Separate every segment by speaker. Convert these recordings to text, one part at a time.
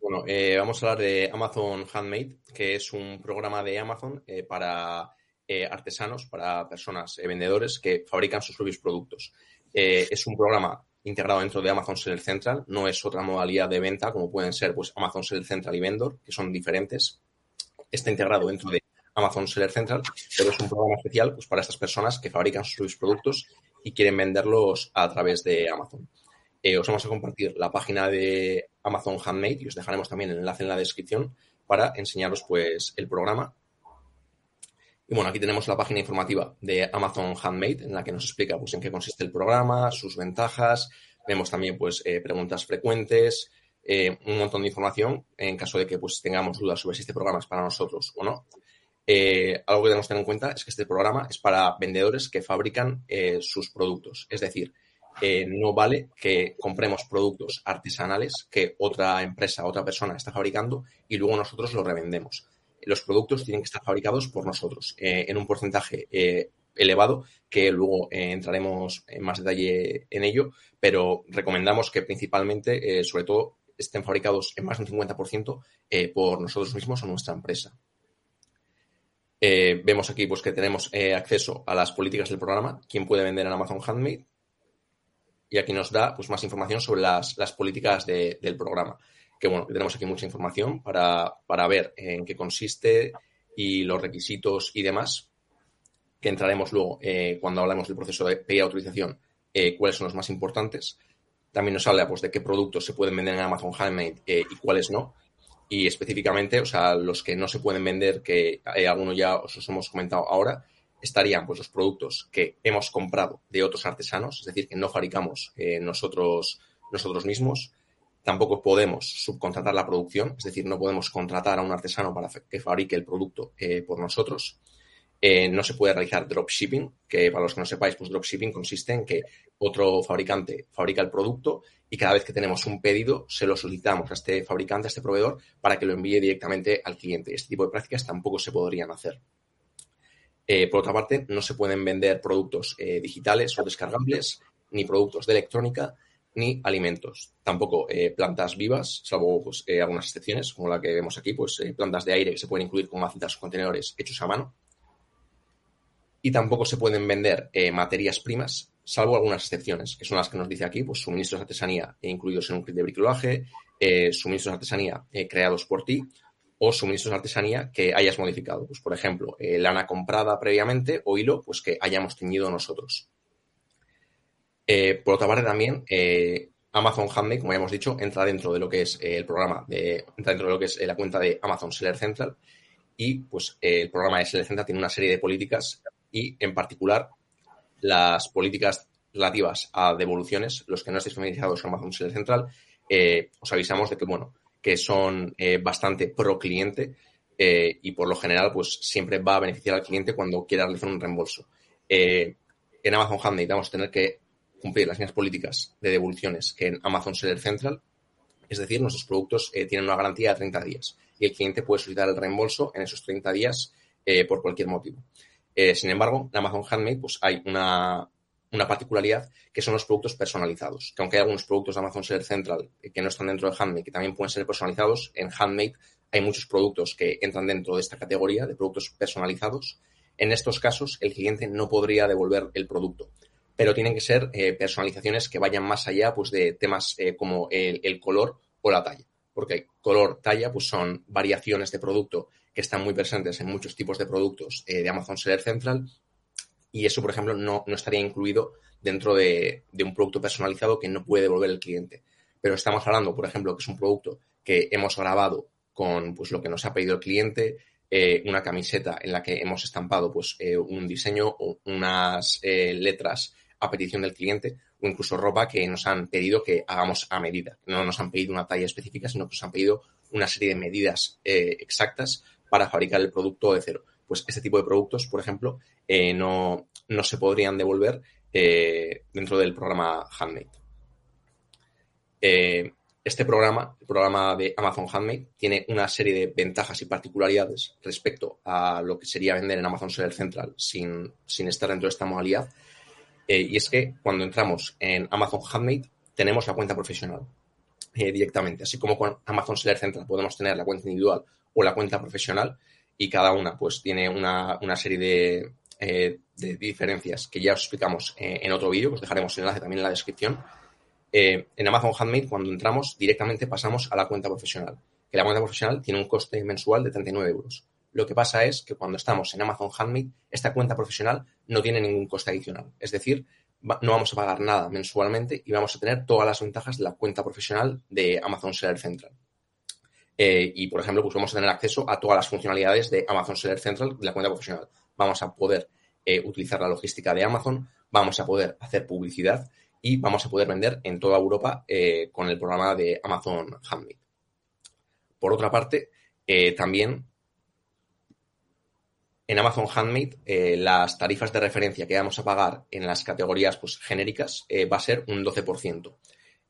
Speaker 1: Bueno, eh, vamos a hablar de Amazon Handmade, que es un programa de Amazon eh, para eh, artesanos, para personas, vendedores que fabrican sus propios productos. es un programa integrado dentro de Amazon Seller Central, no es otra modalidad de venta como pueden ser pues, Amazon Seller Central y Vendor, que son diferentes. Está integrado dentro de Amazon Seller Central, pero es un programa especial pues, para estas personas que fabrican sus propios productos y quieren venderlos a través de Amazon. Os vamos a compartir la página de Amazon Handmade y os dejaremos también el enlace en la descripción para enseñaros pues el programa. Y bueno, aquí tenemos la página informativa de Amazon Handmade en la que nos explica pues en qué consiste el programa, sus ventajas. Vemos también pues eh, preguntas frecuentes, eh, un montón de información en caso de que pues tengamos dudas sobre si este programa es para nosotros o no. algo que debemos tener en cuenta es que este programa es para vendedores que fabrican sus productos. Es decir, no vale que compremos productos artesanales que otra empresa, otra persona está fabricando y luego nosotros los revendemos. Los productos tienen que estar fabricados por nosotros eh, en un porcentaje eh, elevado que luego eh, entraremos en más detalle en ello, pero recomendamos que principalmente, sobre todo, estén fabricados en más de un 50% por nosotros mismos o nuestra empresa. vemos aquí pues, que tenemos acceso a las políticas del programa, quién puede vender en Amazon Handmade, y aquí nos da pues, más información sobre las, políticas del programa. Que bueno, tenemos aquí mucha información para, ver en qué consiste y los requisitos y demás, que entraremos luego eh, cuando hablemos del proceso de pedir autorización, eh, cuáles son los más importantes. También nos habla pues, de qué productos se pueden vender en Amazon Handmade eh, y cuáles no. Y específicamente, o sea, los que no se pueden vender, que algunos ya os hemos comentado ahora, estarían pues, los productos que hemos comprado de otros artesanos, es decir, que no fabricamos eh, nosotros, nosotros mismos. Tampoco podemos subcontratar la producción, es decir, no podemos contratar a un artesano para que fabrique el producto eh, por nosotros. Eh, no se puede realizar dropshipping, que para los que no sepáis, pues dropshipping consiste en que otro fabricante fabrica el producto y cada vez que tenemos un pedido se lo solicitamos a este fabricante, a este proveedor, para que lo envíe directamente al cliente. Este tipo de prácticas tampoco se podrían hacer. Eh, por otra parte, no se pueden vender productos eh, digitales o descargables, ni productos de electrónica, ni alimentos. Tampoco eh, plantas vivas, salvo pues, algunas excepciones, como la que vemos aquí, pues plantas de aire que se pueden incluir con macetas o contenedores hechos a mano. Y tampoco se pueden vender materias primas, salvo algunas excepciones, que son las que nos dice aquí, pues suministros de artesanía incluidos en un kit de bricolaje, suministros de artesanía creados por ti o suministros de artesanía que hayas modificado. Pues, por ejemplo, eh, lana comprada previamente o hilo pues, que hayamos teñido nosotros. Eh, por otra parte, también eh, Amazon Handmade, como ya hemos dicho, entra dentro de lo que es el programa, de, entra dentro de lo que es la cuenta de Amazon Seller Central y pues el programa de Seller Central tiene una serie de políticas y en particular las políticas relativas a devoluciones, los que no estéis familiarizados con Amazon Seller Central, os avisamos de que, bueno, que son eh, bastante pro cliente eh, y por lo general pues siempre va a beneficiar al cliente cuando quiera realizar un reembolso. Eh, en Amazon Handmade vamos a tener que cumplir las mismas políticas de devoluciones que en Amazon Seller Central, es decir, nuestros productos tienen una garantía de 30 días y el cliente puede solicitar el reembolso en esos 30 días por cualquier motivo. sin embargo, en Amazon Handmade pues hay una, una particularidad que son los productos personalizados. Que aunque hay algunos productos de Amazon Seller Central que no están dentro de Handmade, que también pueden ser personalizados, en Handmade hay muchos productos que entran dentro de esta categoría de productos personalizados. En estos casos, el cliente no podría devolver el producto, pero tienen que ser eh, personalizaciones que vayan más allá pues, de temas eh, como el, color o la talla. Porque color, talla, pues son variaciones de producto que están muy presentes en muchos tipos de productos eh, de Amazon Seller Central y eso, por ejemplo, no, estaría incluido dentro de, un producto personalizado que no puede devolver el cliente. Pero estamos hablando, por ejemplo, que es un producto que hemos grabado con pues, lo que nos ha pedido el cliente, eh, una camiseta en la que hemos estampado pues, eh, un diseño o unas eh, letras a petición del cliente o incluso ropa que nos han pedido que hagamos a medida. No nos han pedido una talla específica, sino que nos han pedido una serie de medidas exactas para fabricar el producto de cero pues este tipo de productos, por ejemplo, eh, no, se podrían devolver eh, dentro del programa Handmade. Eh, este programa, el programa de Amazon Handmade, tiene una serie de ventajas y particularidades respecto a lo que sería vender en Amazon Seller Central sin, sin estar dentro de esta modalidad. y es que cuando entramos en Amazon Handmade tenemos la cuenta profesional. directamente. Así como con Amazon Seller Central podemos tener la cuenta individual o la cuenta profesional y cada una pues tiene una, serie de, de, diferencias que ya os explicamos en otro vídeo, os dejaremos el enlace también en la descripción. en Amazon Handmade, cuando entramos, directamente pasamos a la cuenta profesional, que la cuenta profesional tiene un coste mensual de 39 euros. Lo que pasa es que cuando estamos en Amazon Handmade, esta cuenta profesional no tiene ningún coste adicional. Es decir, no vamos a pagar nada mensualmente y vamos a tener todas las ventajas de la cuenta profesional de Amazon Seller Central. Eh, y, por ejemplo, pues vamos a tener acceso a todas las funcionalidades de Amazon Seller Central de la cuenta profesional. Vamos a poder eh, utilizar la logística de Amazon, vamos a poder hacer publicidad y vamos a poder vender en toda Europa eh, con el programa de Amazon Handmade. Por otra parte, también en Amazon Handmade, las tarifas de referencia que vamos a pagar en las categorías pues, genéricas eh, va a ser un 12%.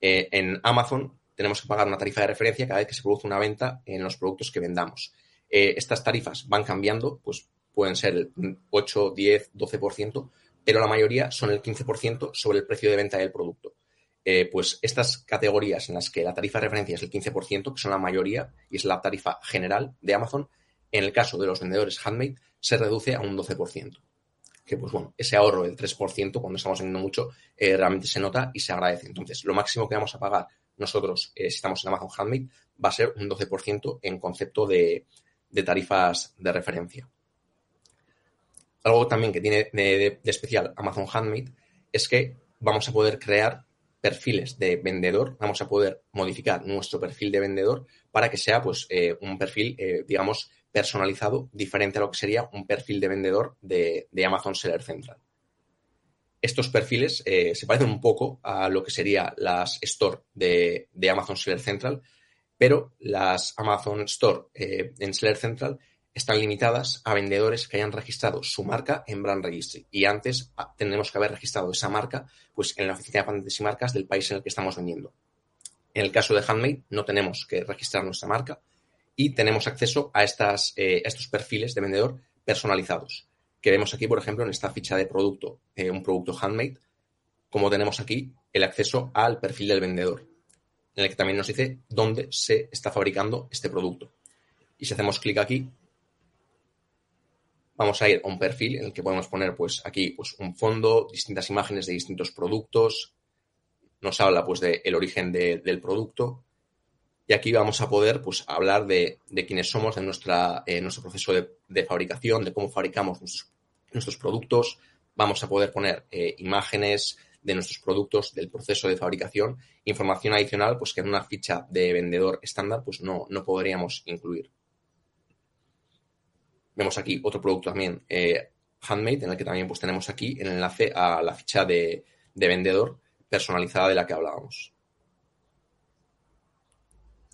Speaker 1: Eh, en Amazon tenemos que pagar una tarifa de referencia cada vez que se produce una venta en los productos que vendamos. estas tarifas van cambiando, pues pueden ser el 8, 10, 12%, pero la mayoría son el 15% sobre el precio de venta del producto. pues estas categorías en las que la tarifa de referencia es el 15%, que son la mayoría y es la tarifa general de Amazon, en el caso de los vendedores handmade, se reduce a un 12%. Que, pues bueno, ese ahorro del 3% cuando estamos vendiendo mucho eh, realmente se nota y se agradece. Entonces, lo máximo que vamos a pagar nosotros, eh, si estamos en Amazon Handmade, va a ser un 12% en concepto de, tarifas de referencia. Algo también que tiene de, especial Amazon Handmade es que vamos a poder crear perfiles de vendedor, vamos a poder modificar nuestro perfil de vendedor para que sea pues eh, un perfil, digamos, personalizado, diferente a lo que sería un perfil de vendedor de, Amazon Seller Central. Estos perfiles eh, se parecen un poco a lo que sería las Store de, Amazon Seller Central, pero las Amazon Store eh, en Seller Central están limitadas a vendedores que hayan registrado su marca en Brand Registry. Y antes ah, tendremos que haber registrado esa marca pues, en la oficina de patentes y marcas del país en el que estamos vendiendo. En el caso de Handmade no tenemos que registrar nuestra marca, y tenemos acceso a, eh, estos perfiles de vendedor personalizados, que vemos aquí, por ejemplo, en esta ficha de producto, eh, un producto handmade, como tenemos aquí el acceso al perfil del vendedor, en el que también nos dice dónde se está fabricando este producto. Y si hacemos clic aquí, vamos a ir a un perfil en el que podemos poner pues aquí pues un fondo, distintas imágenes de distintos productos, nos habla pues del origen del producto, y aquí vamos a poder pues, hablar de, quiénes somos, de nuestra, eh, nuestro proceso de, fabricación, de cómo fabricamos nuestros, productos. Vamos a poder poner eh, imágenes de nuestros productos, del proceso de fabricación, información adicional pues, que en una ficha de vendedor estándar pues, no, no podríamos incluir. Vemos aquí otro producto también eh, handmade, en el que también pues, tenemos aquí el enlace a la ficha de vendedor personalizada de la que hablábamos.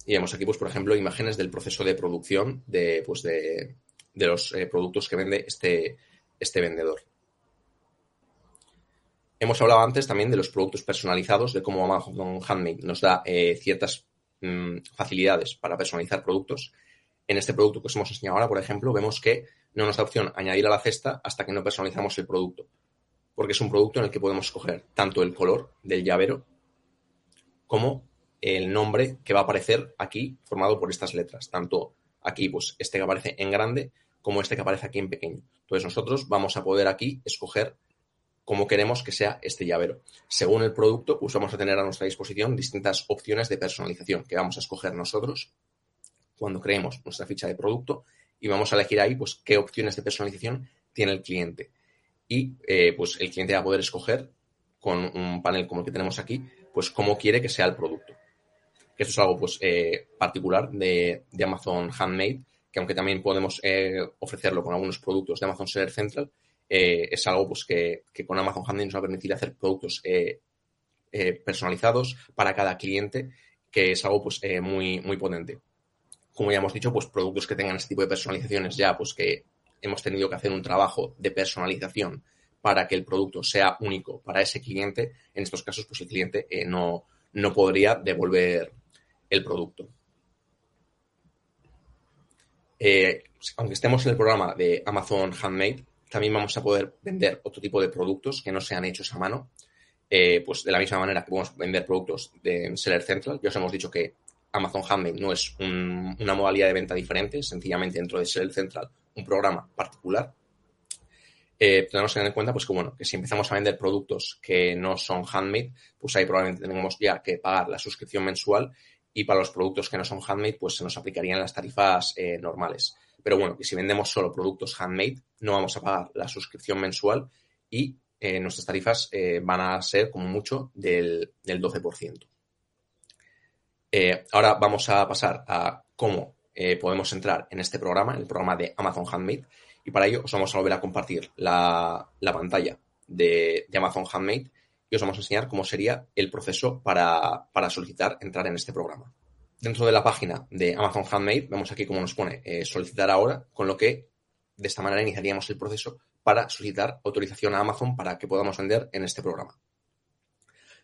Speaker 1: Y vemos aquí, pues, por ejemplo, imágenes del proceso de producción de, pues, de, los eh, productos que vende este, este vendedor. Hemos hablado antes también de los productos personalizados, de cómo Amazon Handmade nos da eh, ciertas mm, facilidades para personalizar productos. En este producto que os hemos enseñado ahora, por ejemplo, vemos que no nos da opción añadir a la cesta hasta que no personalizamos el producto, porque es un producto en el que podemos escoger tanto el color del llavero como el nombre que va a aparecer aquí formado por estas letras, tanto aquí, pues este que aparece en grande como este que aparece aquí en pequeño. Entonces nosotros vamos a poder aquí escoger cómo queremos que sea este llavero. Según el producto, pues vamos a tener a nuestra disposición distintas opciones de personalización que vamos a escoger nosotros cuando creemos nuestra ficha de producto y vamos a elegir ahí pues qué opciones de personalización tiene el cliente. Y eh, pues el cliente va a poder escoger con un panel como el que tenemos aquí, pues cómo quiere que sea el producto que esto es algo pues eh, particular de, Amazon Handmade, que aunque también podemos eh, ofrecerlo con algunos productos de Amazon Seller Central, eh, es algo pues que, con Amazon Handmade nos va a permitir hacer productos personalizados para cada cliente, que es algo pues muy, muy potente. Como ya hemos dicho, pues productos que tengan este tipo de personalizaciones ya, pues que hemos tenido que hacer un trabajo de personalización para que el producto sea único para ese cliente. En estos casos, pues el cliente no, no podría devolver el producto. Eh, aunque estemos en el programa de Amazon Handmade, también vamos a poder vender otro tipo de productos que no sean hechos a mano. eh, pues de la misma manera que podemos vender productos de Seller Central, ya os hemos dicho que Amazon Handmade no es una modalidad de venta diferente, sencillamente dentro de Seller Central un programa particular. Eh, tenemos que tener en cuenta pues que bueno, que si empezamos a vender productos que no son handmade, pues ahí probablemente tenemos ya que pagar la suscripción mensual y para los productos que no son handmade, pues se nos aplicarían las tarifas eh, normales. Pero bueno, que si vendemos solo productos handmade, no vamos a pagar la suscripción mensual y eh, nuestras tarifas eh, van a ser como mucho del, 12%. ahora vamos a pasar a cómo podemos entrar en este programa, en el programa de Amazon Handmade, y para ello os vamos a volver a compartir la, pantalla de, de Amazon Handmade y os vamos a enseñar cómo sería el proceso para, solicitar entrar en este programa. Dentro de la página de Amazon Handmade vemos aquí cómo nos pone eh, solicitar ahora, con lo que de esta manera iniciaríamos el proceso para solicitar autorización a Amazon para que podamos vender en este programa.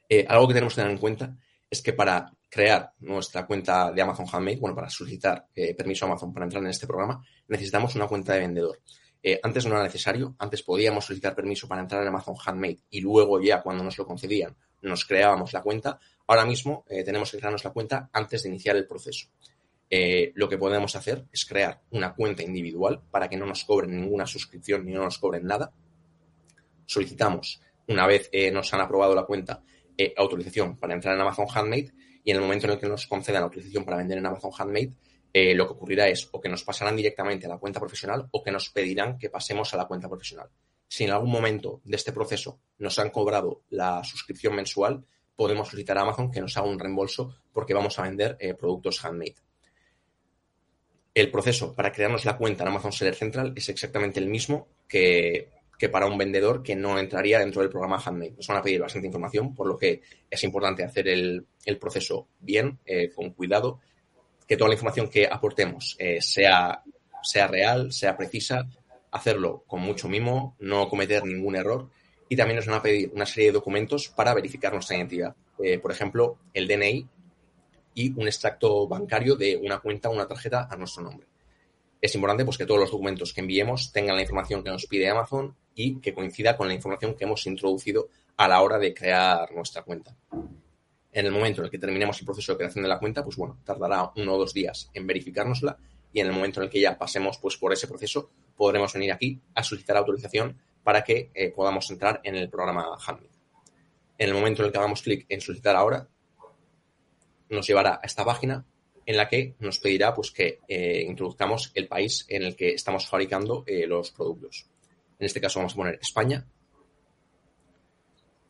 Speaker 1: Eh, algo que tenemos que tener en cuenta es que para crear nuestra cuenta de Amazon Handmade, bueno, para solicitar eh, permiso a Amazon para entrar en este programa, necesitamos una cuenta de vendedor. Eh, antes no era necesario, antes podíamos solicitar permiso para entrar en Amazon Handmade y luego ya cuando nos lo concedían nos creábamos la cuenta. Ahora mismo eh, tenemos que crearnos la cuenta antes de iniciar el proceso. Eh, lo que podemos hacer es crear una cuenta individual para que no nos cobren ninguna suscripción ni no nos cobren nada. Solicitamos, una vez nos han aprobado la cuenta, autorización para entrar en Amazon Handmade y en el momento en el que nos concedan autorización para vender en Amazon Handmade, eh, lo que ocurrirá es o que nos pasarán directamente a la cuenta profesional o que nos pedirán que pasemos a la cuenta profesional. Si en algún momento de este proceso nos han cobrado la suscripción mensual, podemos solicitar a Amazon que nos haga un reembolso porque vamos a vender eh, productos handmade. El proceso para crearnos la cuenta en Amazon Seller Central es exactamente el mismo que, para un vendedor que no entraría dentro del programa Handmade. Nos van a pedir bastante información, por lo que es importante hacer el, proceso bien, eh, con cuidado que toda la información que aportemos eh, sea, sea real, sea precisa, hacerlo con mucho mimo, no cometer ningún error y también nos van a pedir una serie de documentos para verificar nuestra identidad. Eh, por ejemplo, el DNI y un extracto bancario de una cuenta una tarjeta a nuestro nombre. Es importante pues, que todos los documentos que enviemos tengan la información que nos pide Amazon y que coincida con la información que hemos introducido a la hora de crear nuestra cuenta en el momento en el que terminemos el proceso de creación de la cuenta, pues bueno, tardará uno o dos días en verificárnosla y en el momento en el que ya pasemos pues por ese proceso, podremos venir aquí a solicitar autorización para que eh, podamos entrar en el programa Handmade. En el momento en el que hagamos clic en solicitar ahora, nos llevará a esta página en la que nos pedirá pues que eh, introduzcamos el país en el que estamos fabricando eh, los productos. En este caso vamos a poner España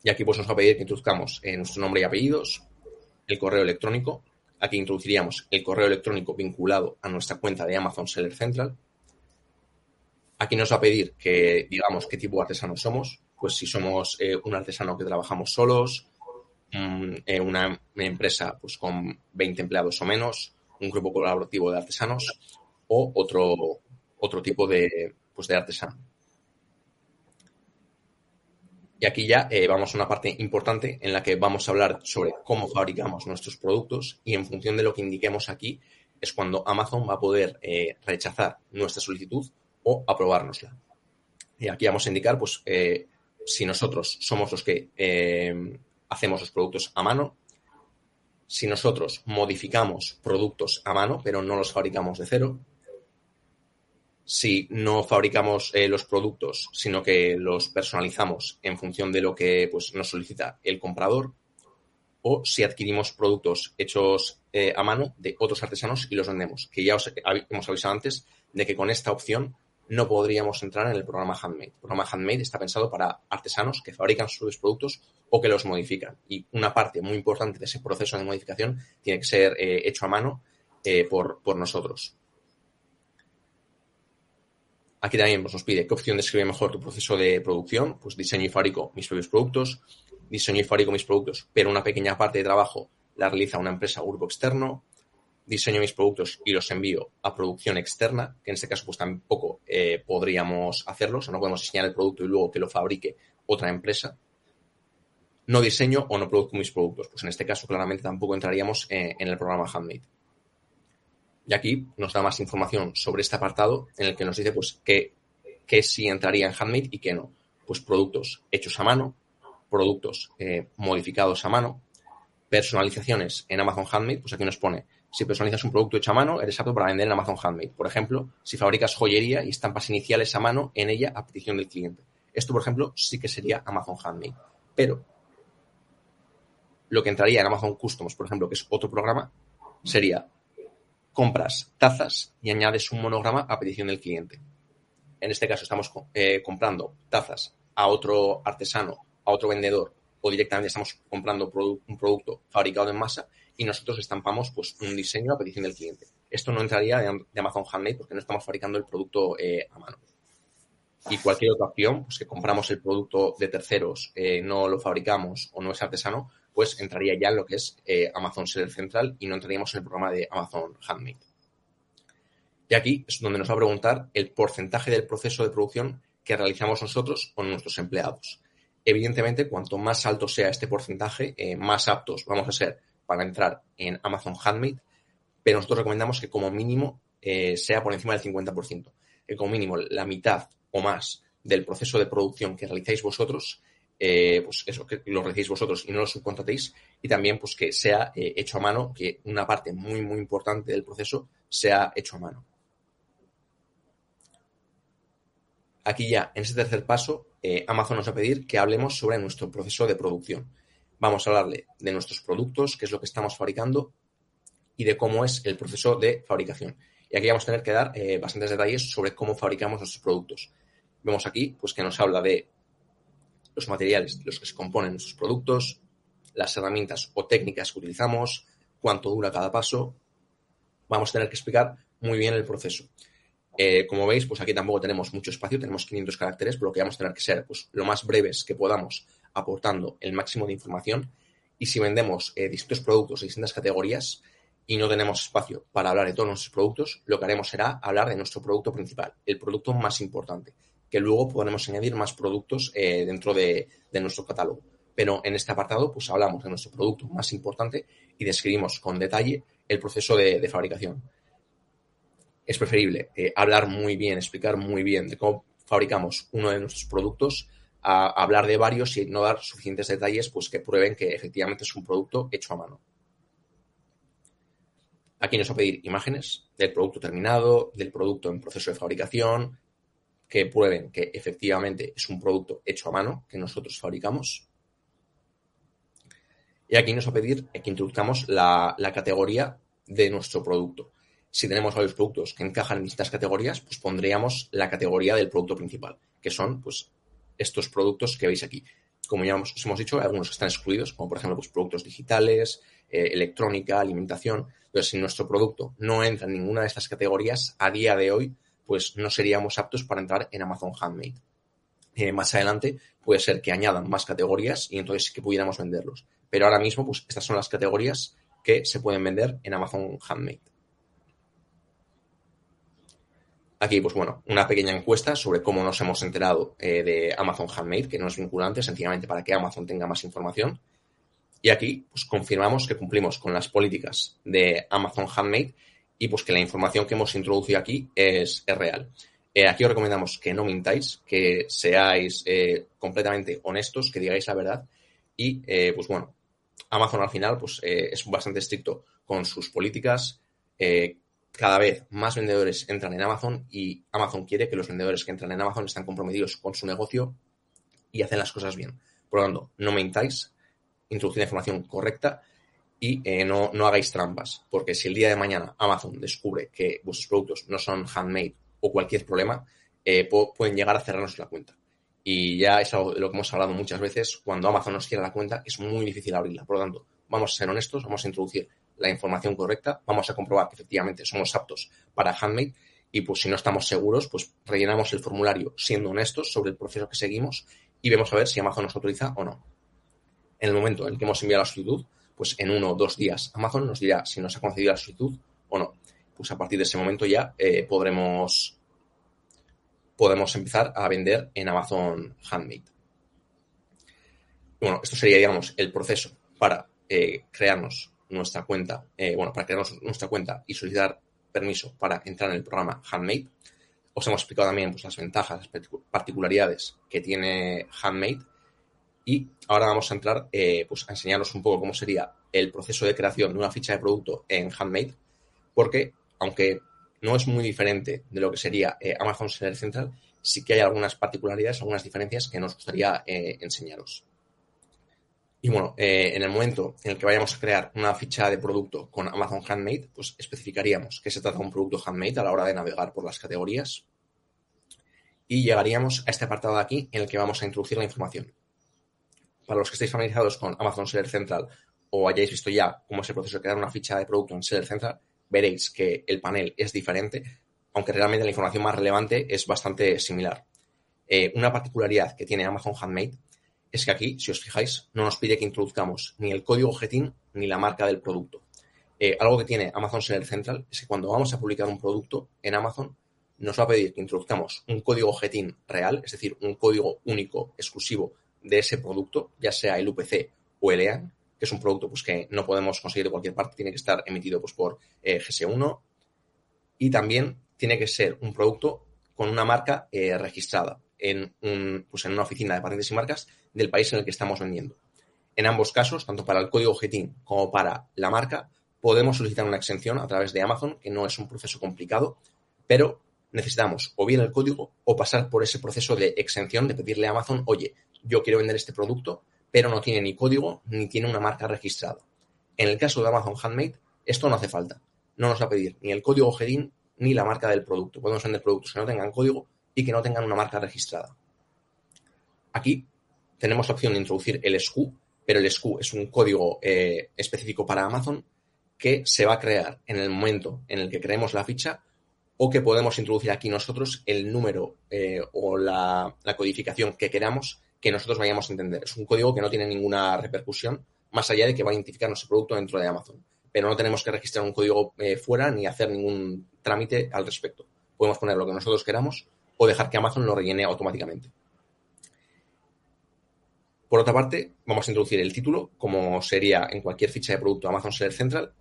Speaker 1: y aquí pues nos va a pedir que introduzcamos eh, nuestro nombre y apellidos, el correo electrónico. Aquí introduciríamos el correo electrónico vinculado a nuestra cuenta de Amazon Seller Central. Aquí nos va a pedir que digamos qué tipo de artesano somos. Pues si somos eh, un artesano que trabajamos solos, eh, una, empresa pues con 20 empleados o menos, un grupo colaborativo de artesanos o otro, otro tipo de, pues, de artesano. Y aquí ya eh, vamos a una parte importante en la que vamos a hablar sobre cómo fabricamos nuestros productos y en función de lo que indiquemos aquí es cuando Amazon va a poder eh, rechazar nuestra solicitud o aprobárnosla. Y aquí vamos a indicar pues eh, si nosotros somos los que hacemos los productos a mano, si nosotros modificamos productos a mano pero no los fabricamos de cero, si no fabricamos eh, los productos, sino que los personalizamos en función de lo que pues, nos solicita el comprador, o si adquirimos productos hechos eh, a mano de otros artesanos y los vendemos, que ya os hemos avisado antes de que con esta opción no podríamos entrar en el programa Handmade. El programa Handmade está pensado para artesanos que fabrican sus productos o que los modifican. Y una parte muy importante de ese proceso de modificación tiene que ser eh, hecho a mano por, por nosotros. Aquí también pues, nos pide qué opción describe mejor tu proceso de producción. Pues diseño y fabrico mis propios productos, diseño y fabrico mis productos, pero una pequeña parte de trabajo la realiza una empresa o grupo externo. Diseño mis productos y los envío a producción externa, que en este caso pues tampoco eh, podríamos hacerlo, o sea, no podemos diseñar el producto y luego que lo fabrique otra empresa. No diseño o no produzco mis productos, pues en este caso claramente tampoco entraríamos eh, en el programa Handmade. Y aquí nos da más información sobre este apartado en el que nos dice pues qué, sí entraría en handmade y qué no. Pues productos hechos a mano, productos eh, modificados a mano, personalizaciones en Amazon Handmade, pues aquí nos pone, si personalizas un producto hecho a mano, eres apto para vender en Amazon Handmade. Por ejemplo, si fabricas joyería y estampas iniciales a mano en ella a petición del cliente. Esto, por ejemplo, sí que sería Amazon Handmade. Pero lo que entraría en Amazon Customs, por ejemplo, que es otro programa, sería compras tazas y añades un monograma a petición del cliente. En este caso estamos eh, comprando tazas a otro artesano, a otro vendedor o directamente estamos comprando un producto fabricado en masa y nosotros estampamos pues, un diseño a petición del cliente. Esto no entraría de Amazon Handmade porque no estamos fabricando el producto eh, a mano. Y cualquier otra opción, pues que compramos el producto de terceros, eh, no lo fabricamos o no es artesano, pues entraría ya en lo que es eh, Amazon Seller Central y no entraríamos en el programa de Amazon Handmade. Y aquí es donde nos va a preguntar el porcentaje del proceso de producción que realizamos nosotros con nuestros empleados. Evidentemente, cuanto más alto sea este porcentaje, eh, más aptos vamos a ser para entrar en Amazon Handmade, pero nosotros recomendamos que como mínimo eh, sea por encima del 50%, que como mínimo la mitad o más del proceso de producción que realizáis vosotros, eh, pues eso, que lo realicéis vosotros y no lo subcontratéis, y también pues que sea hecho a mano, que una parte muy, muy importante del proceso sea hecho a mano. Aquí ya, en ese tercer paso, eh, Amazon nos va a pedir que hablemos sobre nuestro proceso de producción. Vamos a hablarle de nuestros productos, qué es lo que estamos fabricando y de cómo es el proceso de fabricación. Y aquí vamos a tener que dar eh, bastantes detalles sobre cómo fabricamos nuestros productos. Vemos aquí pues, que nos habla de los materiales de los que se componen nuestros productos, las herramientas o técnicas que utilizamos, cuánto dura cada paso. Vamos a tener que explicar muy bien el proceso. Eh, como veis, pues aquí tampoco tenemos mucho espacio, tenemos 500 caracteres, por lo que vamos a tener que ser pues, lo más breves que podamos, aportando el máximo de información. Y si vendemos eh, distintos productos de distintas categorías y no tenemos espacio para hablar de todos nuestros productos, lo que haremos será hablar de nuestro producto principal, el producto más importante, que luego podremos añadir más productos eh, dentro de, nuestro catálogo. Pero en este apartado, pues hablamos de nuestro producto más importante y describimos con detalle el proceso de fabricación es preferible eh, hablar muy bien, explicar muy bien de cómo fabricamos uno de nuestros productos a hablar de varios y no dar suficientes detalles pues que prueben que efectivamente es un producto hecho a mano. Aquí nos va a pedir imágenes del producto terminado, del producto en proceso de fabricación, que prueben que efectivamente es un producto hecho a mano que nosotros fabricamos. Y aquí nos va a pedir que introduzcamos la categoría de nuestro producto si tenemos varios productos que encajan en distintas categorías, pues pondríamos la categoría del producto principal, que son pues estos productos que veis aquí. Como ya os hemos dicho, algunos están excluidos, como por ejemplo pues, productos digitales, eh, electrónica, alimentación. Entonces, si nuestro producto no entra en ninguna de estas categorías, a día de hoy, pues no seríamos aptos para entrar en Amazon Handmade. Eh, más adelante puede ser que añadan más categorías y entonces que pudiéramos venderlos. Pero ahora mismo, pues estas son las categorías que se pueden vender en Amazon Handmade. Aquí, pues bueno, una pequeña encuesta sobre cómo nos hemos enterado eh, de Amazon Handmade, que no es vinculante, sencillamente para que Amazon tenga más información. Y aquí, pues confirmamos que cumplimos con las políticas de Amazon Handmade y pues que la información que hemos introducido aquí es, real. Eh, aquí os recomendamos que no mintáis, que seáis eh, completamente honestos, que digáis la verdad. Y pues bueno, Amazon al final pues es bastante estricto con sus políticas cada vez más vendedores entran en Amazon y Amazon quiere que los vendedores que entran en Amazon estén comprometidos con su negocio y hacen las cosas bien. Por lo tanto, no mentáis, introducid la información correcta y eh, no, no, hagáis trampas, porque si el día de mañana Amazon descubre que vuestros productos no son handmade o cualquier problema, eh, pueden llegar a cerrarnos la cuenta. Y ya es algo de lo que hemos hablado muchas veces, cuando Amazon nos cierra la cuenta es muy difícil abrirla. Por lo tanto, vamos a ser honestos, vamos a introducir la información correcta, vamos a comprobar que efectivamente somos aptos para Handmade y pues si no estamos seguros, pues rellenamos el formulario siendo honestos sobre el proceso que seguimos y vemos a ver si Amazon nos autoriza o no. En el momento en el que hemos enviado la solicitud, pues en uno o dos días Amazon nos dirá si nos ha concedido la solicitud o no. Pues a partir de ese momento ya eh, podremos, podemos empezar a vender en Amazon Handmade. Bueno, esto sería, digamos, el proceso para eh, crearnos nuestra cuenta, eh, bueno, para crearnos nuestra cuenta y solicitar permiso para entrar en el programa Handmade. Os hemos explicado también pues, las ventajas, las particularidades que tiene Handmade Y ahora vamos a entrar eh, pues a enseñaros un poco cómo sería el proceso de creación de una ficha de producto en Handmade, porque aunque no es muy diferente de lo que sería eh, Amazon Seller Central, sí que hay algunas particularidades, algunas diferencias que nos gustaría eh, enseñaros. Y bueno, en el momento en el que vayamos a crear una ficha de producto con Amazon Handmade, pues especificaríamos que se trata de un producto handmade a la hora de navegar por las categorías. Y llegaríamos a este apartado de aquí en el que vamos a introducir la información para los que estéis familiarizados con Amazon Seller Central o hayáis visto ya cómo es el proceso de crear una ficha de producto en Seller Central, veréis que el panel es diferente, aunque realmente la información más relevante es bastante similar. Eh, una particularidad que tiene Amazon Handmade es que aquí, si os fijáis, no nos pide que introduzcamos ni el código GETIN ni la marca del producto. Eh, algo que tiene Amazon Seller Central es que cuando vamos a publicar un producto en Amazon, nos va a pedir que introduzcamos un código GETIN real, es decir, un código único, exclusivo de ese producto, ya sea el UPC o el EAN, que es un producto pues, que no podemos conseguir de cualquier parte, tiene que estar emitido pues, por eh, GS1 y también tiene que ser un producto con una marca eh, registrada en, un, pues, en una oficina de patentes y marcas del país en el que estamos vendiendo. En ambos casos, tanto para el código GTIN como para la marca, podemos solicitar una exención a través de Amazon, que no es un proceso complicado, pero necesitamos o bien el código o pasar por ese proceso de exención de pedirle a Amazon, oye, yo quiero vender este producto, pero no tiene ni código ni tiene una marca registrada. En el caso de Amazon Handmade, esto no hace falta. No nos va a pedir ni el código GEDIN ni la marca del producto. Podemos vender productos que no tengan código y que no tengan una marca registrada. Aquí tenemos la opción de introducir el SKU, pero el SKU es un código eh, específico para Amazon que se va a crear en el momento en el que creemos la ficha o que podemos introducir aquí nosotros el número eh, o la, codificación que queramos que nosotros vayamos a entender. Es un código que no tiene ninguna repercusión más allá de que va a identificar nuestro producto dentro de Amazon. Pero no tenemos que registrar un código eh, fuera ni hacer ningún trámite al respecto. Podemos poner lo que nosotros queramos o dejar que Amazon lo rellene automáticamente. Por otra parte, vamos a introducir el título, como sería en cualquier ficha de producto Amazon Seller Central.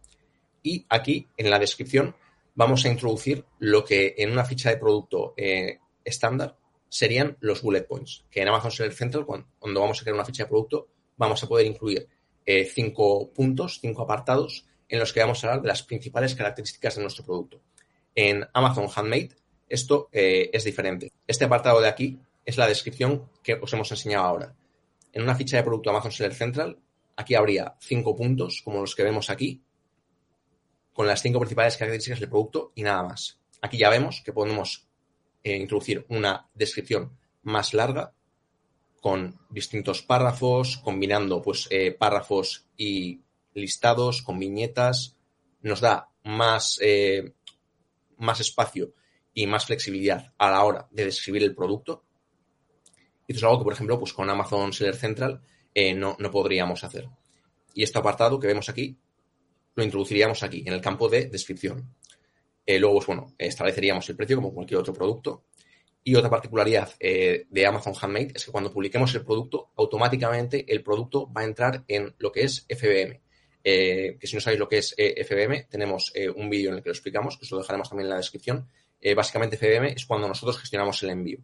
Speaker 1: Y aquí, en la descripción, vamos a introducir lo que en una ficha de producto eh, estándar serían los bullet points, que en Amazon Seller Central, cuando, vamos a crear una ficha de producto, vamos a poder incluir eh, cinco puntos, cinco apartados en los que vamos a hablar de las principales características de nuestro producto. En Amazon Handmade esto eh, es diferente. Este apartado de aquí es la descripción que os hemos enseñado ahora. En una ficha de producto Amazon Seller Central, aquí habría cinco puntos, como los que vemos aquí, con las cinco principales características del producto y nada más. Aquí ya vemos que podemos eh, introducir una descripción más larga con distintos párrafos, combinando pues eh, párrafos y listados con viñetas, nos da más, eh, más espacio y más flexibilidad a la hora de describir el producto. Y esto es algo que, por ejemplo, pues con Amazon Seller Central no, no podríamos hacer. Y este apartado que vemos aquí lo introduciríamos aquí, en el campo de descripción. Eh, luego, pues, bueno, estableceríamos el precio como cualquier otro producto. Y otra particularidad eh, de Amazon Handmade es que cuando publiquemos el producto, automáticamente el producto va a entrar en lo que es FBM. Eh, que si no sabéis lo que es FBM, tenemos un vídeo en el que lo explicamos, que os lo dejaremos también en la descripción. básicamente FBM es cuando nosotros gestionamos el envío.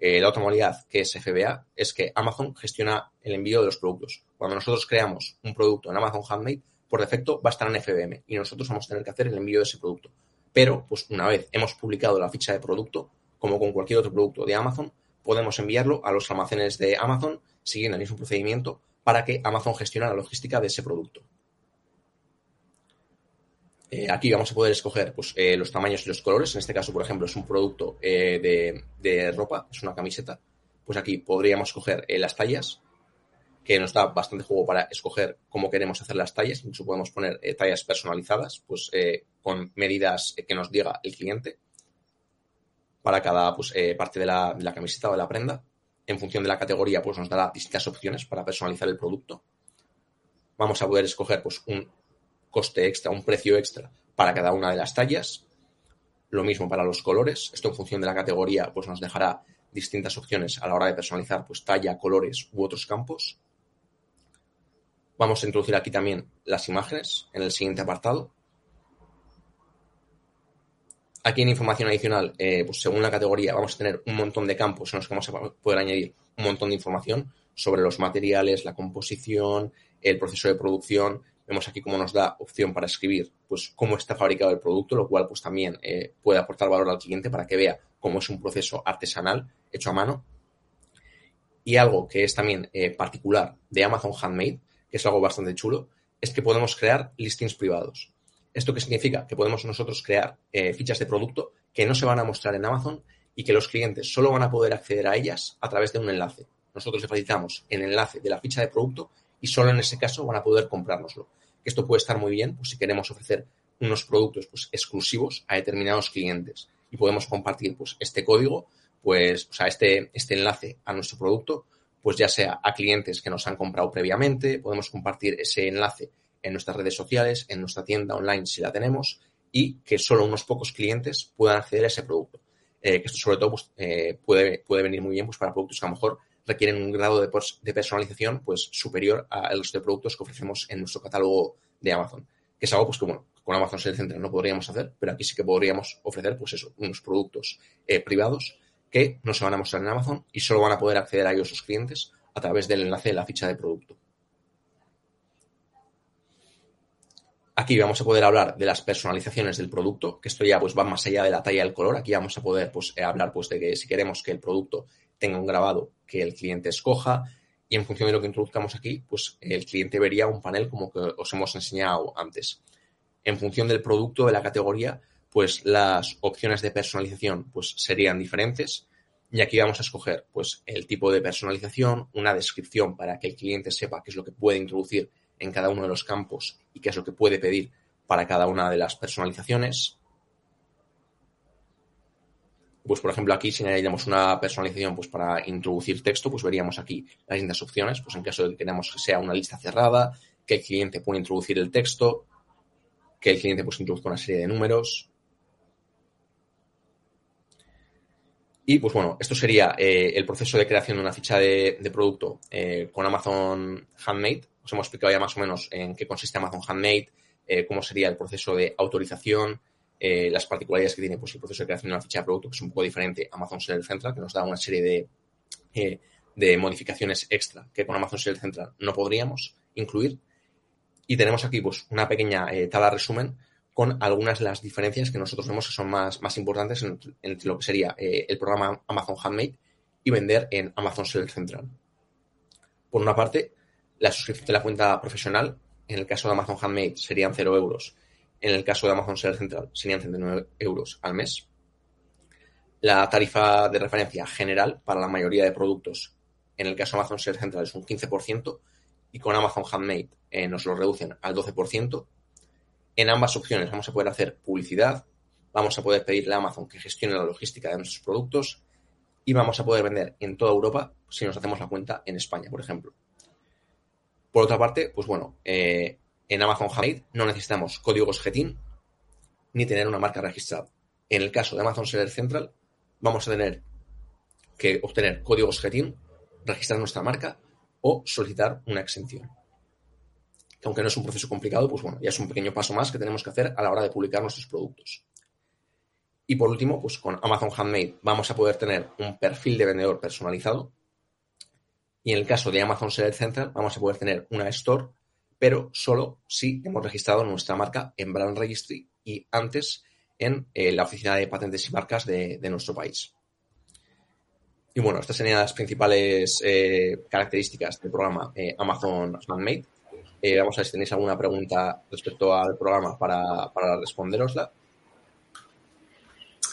Speaker 1: la otra modalidad, que es FBA, es que Amazon gestiona el envío de los productos. Cuando nosotros creamos un producto en Amazon Handmade, por defecto va a estar en FBM y nosotros vamos a tener que hacer el envío de ese producto. Pero, pues una vez hemos publicado la ficha de producto, como con cualquier otro producto de Amazon, podemos enviarlo a los almacenes de Amazon siguiendo el mismo procedimiento para que Amazon gestione la logística de ese producto. Eh, aquí vamos a poder escoger pues, eh, los tamaños y los colores. En este caso, por ejemplo, es un producto eh, de, de, ropa, es una camiseta. Pues aquí podríamos escoger las tallas que nos da bastante juego para escoger cómo queremos hacer las tallas. Incluso podemos poner eh, tallas personalizadas, pues eh, con medidas que nos diga el cliente para cada pues, eh, parte de la, de la, camiseta o de la prenda. En función de la categoría, pues nos dará distintas opciones para personalizar el producto. Vamos a poder escoger pues, un coste extra, un precio extra para cada una de las tallas. Lo mismo para los colores. Esto en función de la categoría, pues nos dejará distintas opciones a la hora de personalizar pues talla, colores u otros campos. Vamos a introducir aquí también las imágenes en el siguiente apartado. Aquí en información adicional, eh, pues según la categoría, vamos a tener un montón de campos en los que vamos a poder añadir un montón de información. sobre los materiales, la composición, el proceso de producción. Vemos aquí cómo nos da opción para escribir pues, cómo está fabricado el producto, lo cual pues, también eh, puede aportar valor al cliente para que vea cómo es un proceso artesanal hecho a mano. Y algo que es también eh, particular de Amazon Handmade, que es algo bastante chulo, es que podemos crear listings privados. ¿Esto qué significa? Que podemos nosotros crear eh, fichas de producto que no se van a mostrar en Amazon y que los clientes solo van a poder acceder a ellas a través de un enlace. Nosotros le facilitamos el enlace de la ficha de producto y solo en ese caso van a poder comprárnoslo. Esto puede estar muy bien pues, si queremos ofrecer unos productos pues, exclusivos a determinados clientes y podemos compartir pues, este código, pues, o sea, este, este enlace a nuestro producto, pues ya sea a clientes que nos han comprado previamente, podemos compartir ese enlace en nuestras redes sociales, en nuestra tienda online si la tenemos y que solo unos pocos clientes puedan acceder a ese producto. Eh, que esto sobre todo pues, eh, puede, puede venir muy bien pues, para productos que a lo mejor requieren un grado de, personalización pues, superior a los de productos que ofrecemos en nuestro catálogo de Amazon. Que es algo pues, que bueno, con Amazon Seller Central no podríamos hacer, pero aquí sí que podríamos ofrecer pues eso, unos productos eh, privados que no se van a mostrar en Amazon y solo van a poder acceder a ellos los clientes a través del enlace de la ficha de producto. Aquí vamos a poder hablar de las personalizaciones del producto, que esto ya pues va más allá de la talla del color. Aquí vamos a poder pues, eh, hablar pues, de que si queremos que el producto tenga un grabado que el cliente escoja y en función de lo que introduzcamos aquí, pues el cliente vería un panel como que os hemos enseñado antes. En función del producto, de la categoría, pues las opciones de personalización pues serían diferentes. Y aquí vamos a escoger pues el tipo de personalización, una descripción para que el cliente sepa qué es lo que puede introducir en cada uno de los campos y qué es lo que puede pedir para cada una de las personalizaciones. Pues, por ejemplo, aquí si añadimos una personalización pues, para introducir texto, pues veríamos aquí las distintas opciones. Pues en caso de que queramos que sea una lista cerrada, que el cliente pueda introducir el texto, que el cliente pues introduzca una serie de números. Y pues bueno, esto sería eh, el proceso de creación de una ficha de, producto eh, con Amazon Handmade os hemos explicado ya más o menos en qué consiste Amazon Handmade, eh, cómo sería el proceso de autorización, eh, las particularidades que tiene pues, el proceso de creación de una ficha de producto, que es un poco diferente a Amazon Seller Central, que nos da una serie de, de modificaciones extra que con Amazon Seller Central no podríamos incluir. Y tenemos aquí pues, una pequeña tabla resumen con algunas de las diferencias que nosotros vemos que son más, más importantes entre, lo que sería el programa Amazon Handmade y vender en Amazon Seller Central. Por una parte, la suscripción de la cuenta profesional, en el caso de Amazon Handmade, serían 0 euros. En el caso de Amazon Seller Central, serían 39 euros al mes. La tarifa de referencia general para la mayoría de productos, en el caso de Amazon Seller Central, es un 15% y con Amazon Handmade eh, nos lo reducen al 12%. En ambas opciones vamos a poder hacer publicidad, vamos a poder pedirle a Amazon que gestione la logística de nuestros productos y vamos a poder vender en toda Europa si nos hacemos la cuenta en España, por ejemplo. Por otra parte, pues bueno, eh, en Amazon Handmade no necesitamos códigos GETIN ni tener una marca registrada. En el caso de Amazon Seller Central, vamos a tener que obtener códigos GETIN, registrar nuestra marca o solicitar una exención. Que aunque no es un proceso complicado, pues bueno, ya es un pequeño paso más que tenemos que hacer a la hora de publicar nuestros productos. Y por último, pues con Amazon Handmade vamos a poder tener un perfil de vendedor personalizado y en el caso de Amazon Seller Central vamos a poder tener una store, pero solo si hemos registrado nuestra marca en Brand Registry y antes en eh, la Oficina de Patentes y Marcas de, nuestro país. Y bueno, estas serían las principales eh, características del programa eh, Amazon Handmade. Vamos a ver si tenéis alguna pregunta respecto al programa para, para responderosla.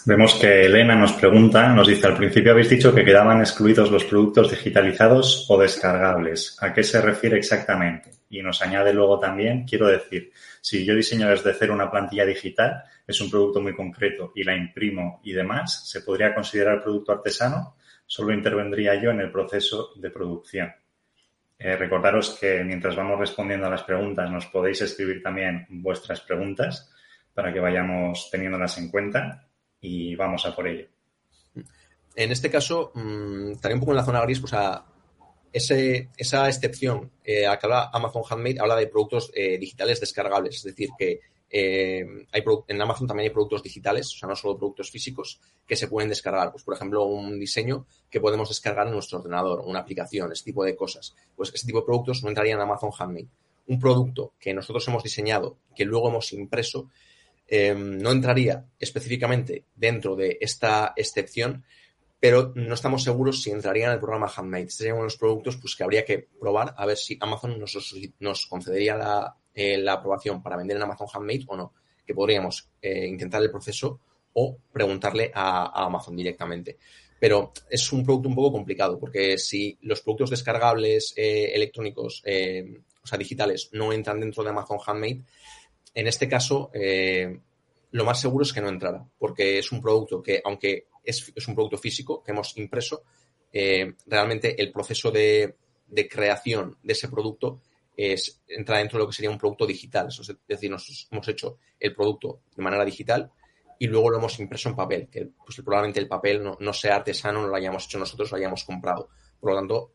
Speaker 2: Vemos que Elena nos pregunta, nos dice, al principio habéis dicho que quedaban excluidos los productos digitalizados o descargables. ¿A qué se refiere exactamente? Y nos añade luego también, quiero decir, si yo diseño desde cero una plantilla digital, es un producto muy concreto y la imprimo y demás, ¿se podría considerar producto artesano? Solo intervendría yo en el proceso de producción. Eh, recordaros que mientras vamos respondiendo a las preguntas, nos podéis escribir también vuestras preguntas para que vayamos teniéndolas en cuenta y vamos a por ello.
Speaker 1: En este caso, estaría un poco en la zona gris, pues a ese, esa excepción eh, a que habla Amazon Handmade habla de productos eh, digitales descargables, es decir, que eh, hay en Amazon también hay productos digitales, o sea, no solo productos físicos que se pueden descargar. Pues, por ejemplo, un diseño que podemos descargar en nuestro ordenador, una aplicación, ese tipo de cosas. Pues ese tipo de productos no entrarían en Amazon Handmade. Un producto que nosotros hemos diseñado, que luego hemos impreso, eh, no entraría específicamente dentro de esta excepción, pero no estamos seguros si entraría en el programa Handmade. Sería uno de los productos pues, que habría que probar a ver si Amazon nos concedería la, eh, la aprobación para vender en Amazon Handmade o no, que podríamos eh, intentar el proceso o preguntarle a, Amazon directamente. Pero es un producto un poco complicado porque si los productos descargables eh, electrónicos, o sea, digitales, no entran dentro de Amazon Handmade, en este caso lo más seguro es que no entrara, porque es un producto que, aunque es, un producto físico que hemos impreso, realmente el proceso de, de, creación de ese producto es, entra dentro de lo que sería un producto digital. Es decir, nos hemos hecho el producto de manera digital y luego lo hemos impreso en papel, que pues probablemente el papel no, sea artesano, no lo hayamos hecho nosotros, lo hayamos comprado. Por lo tanto,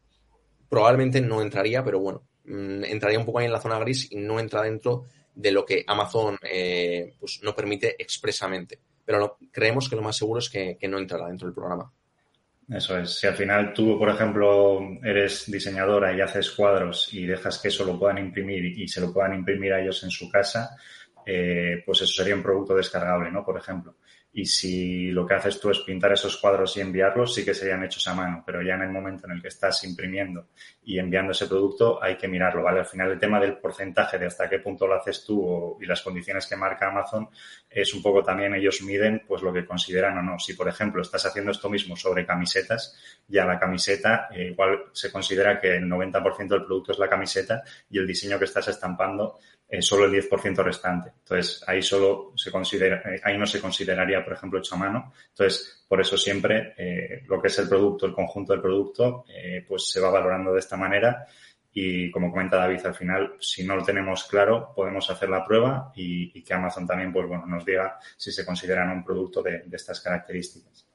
Speaker 1: probablemente no entraría, pero bueno, mm, entraría un poco ahí en la zona gris y no entra dentro de lo que Amazon eh, pues no permite expresamente. Pero creemos que lo más seguro es que no entrará dentro del programa.
Speaker 2: Eso es. Si al final tú, por ejemplo, eres diseñadora y haces cuadros y dejas que eso lo puedan imprimir y se lo puedan imprimir a ellos en su casa, eh, pues eso sería un producto descargable, ¿no? Por ejemplo. Y si lo que haces tú es pintar esos cuadros y enviarlos, sí que serían hechos a mano, pero ya en el momento en el que estás imprimiendo y enviando ese producto hay que mirarlo, ¿vale? Al final el tema del porcentaje de hasta qué punto lo haces tú y las condiciones que marca Amazon es un poco también ellos miden pues lo que consideran o no. Si por ejemplo estás haciendo esto mismo sobre camisetas, ya la camiseta eh, igual se considera que el 90% del producto es la camiseta y el diseño que estás estampando solo el 10% restante. Entonces, ahí solo se considera, eh, ahí no se consideraría, por ejemplo, hecho a mano. Entonces, por eso siempre eh, lo que es el producto, el conjunto del producto, eh, pues se va valorando de esta manera. Y como comenta David, al final, si no lo tenemos claro, podemos hacer la prueba y, que Amazon también, pues bueno, nos diga si se consideran un producto de, estas características.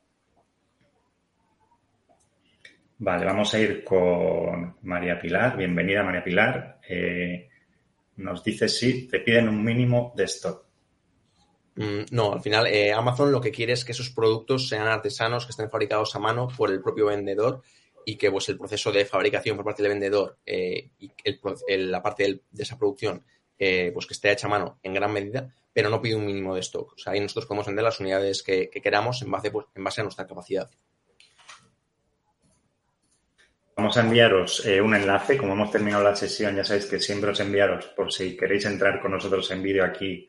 Speaker 2: Vale, vamos a ir con María Pilar. Bienvenida, María Pilar. Eh, nos dice si te piden un mínimo de stock.
Speaker 1: Mm, no, al final eh, Amazon lo que quiere es que esos productos sean artesanos, que estén fabricados a mano por el propio vendedor y que pues el proceso de fabricación por parte del vendedor eh, y la parte de esa producción eh, pues que esté hecha a mano en gran medida, pero no pide un mínimo de stock. O sea, ahí nosotros podemos vender las unidades que, queramos en base, pues, en base a nuestra capacidad.
Speaker 2: Vamos a enviaros un enlace. Como hemos terminado la sesión, ya sabéis que siempre os enviaros por si queréis entrar con nosotros en vídeo aquí